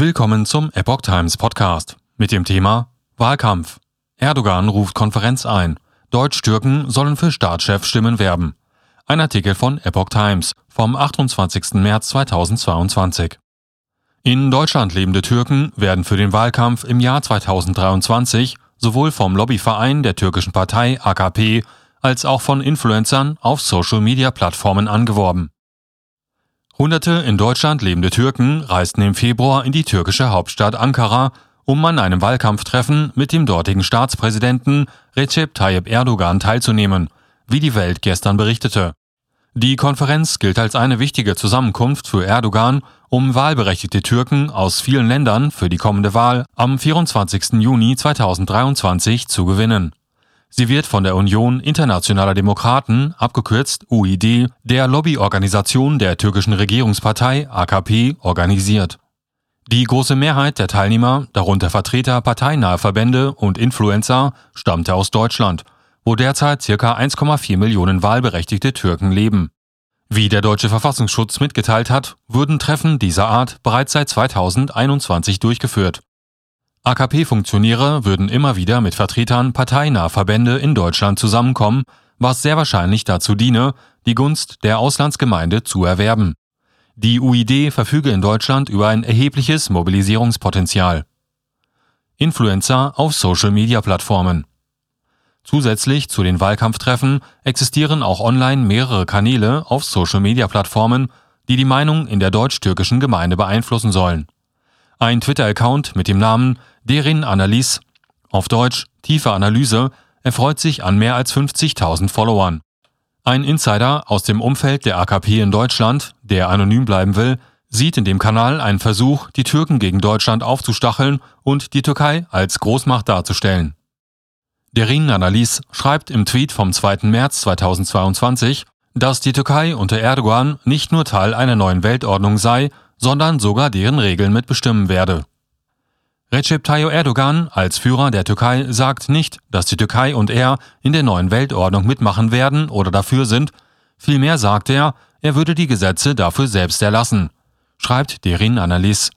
Willkommen zum Epoch Times Podcast mit dem Thema Wahlkampf. Erdogan ruft Konferenz ein. Deutsch-Türken sollen für Staatschef Stimmen werben. Ein Artikel von Epoch Times vom 28. März 2022. In Deutschland lebende Türken werden für den Wahlkampf im Jahr 2023 sowohl vom Lobbyverein der türkischen Partei AKP als auch von Influencern auf Social-Media-Plattformen angeworben. Hunderte in Deutschland lebende Türken reisten im Februar in die türkische Hauptstadt Ankara, um an einem Wahlkampftreffen mit dem dortigen Staatspräsidenten Recep Tayyip Erdogan teilzunehmen, wie die Welt gestern berichtete. Die Konferenz gilt als eine wichtige Zusammenkunft für Erdogan, um wahlberechtigte Türken aus vielen Ländern für die kommende Wahl am 24. Juni 2023 zu gewinnen. Sie wird von der Union Internationaler Demokraten, abgekürzt UID, der Lobbyorganisation der türkischen Regierungspartei AKP, organisiert. Die große Mehrheit der Teilnehmer, darunter Vertreter parteinaher Verbände und Influencer, stammte aus Deutschland, wo derzeit ca. 1,4 Millionen wahlberechtigte Türken leben. Wie der deutsche Verfassungsschutz mitgeteilt hat, wurden Treffen dieser Art bereits seit 2021 durchgeführt. AKP-Funktionäre würden immer wieder mit Vertretern parteinaher Verbände in Deutschland zusammenkommen, was sehr wahrscheinlich dazu diene, die Gunst der Auslandsgemeinde zu erwerben. Die UID verfüge in Deutschland über ein erhebliches Mobilisierungspotenzial. Influencer auf Social-Media-Plattformen Zusätzlich zu den Wahlkampftreffen existieren auch online mehrere Kanäle auf Social-Media-Plattformen, die die Meinung in der deutsch-türkischen Gemeinde beeinflussen sollen. Ein Twitter-Account mit dem Namen Derin Analyse, auf Deutsch tiefe Analyse, erfreut sich an mehr als 50.000 Followern. Ein Insider aus dem Umfeld der AKP in Deutschland, der anonym bleiben will, sieht in dem Kanal einen Versuch, die Türken gegen Deutschland aufzustacheln und die Türkei als Großmacht darzustellen. Derin Analyse schreibt im Tweet vom 2. März 2022, dass die Türkei unter Erdogan nicht nur Teil einer neuen Weltordnung sei, sondern sogar deren Regeln mitbestimmen werde. Recep Tayyip Erdogan als Führer der Türkei sagt nicht, dass die Türkei und er in der neuen Weltordnung mitmachen werden oder dafür sind, vielmehr sagt er, er würde die Gesetze dafür selbst erlassen, schreibt Derin Analyse.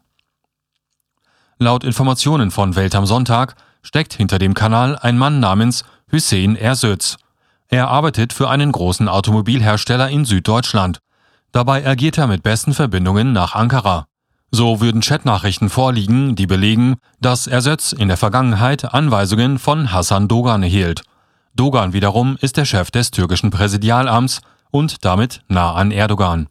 Laut Informationen von Welt am Sonntag steckt hinter dem Kanal ein Mann namens Hüseyin Ersöz. Er arbeitet für einen großen Automobilhersteller in Süddeutschland. Dabei agiert er mit besten Verbindungen nach Ankara. So würden Chatnachrichten vorliegen, die belegen, dass Ersöz in der Vergangenheit Anweisungen von Hassan Dogan erhielt. Dogan wiederum ist der Chef des türkischen Präsidialamts und damit nah an Erdogan.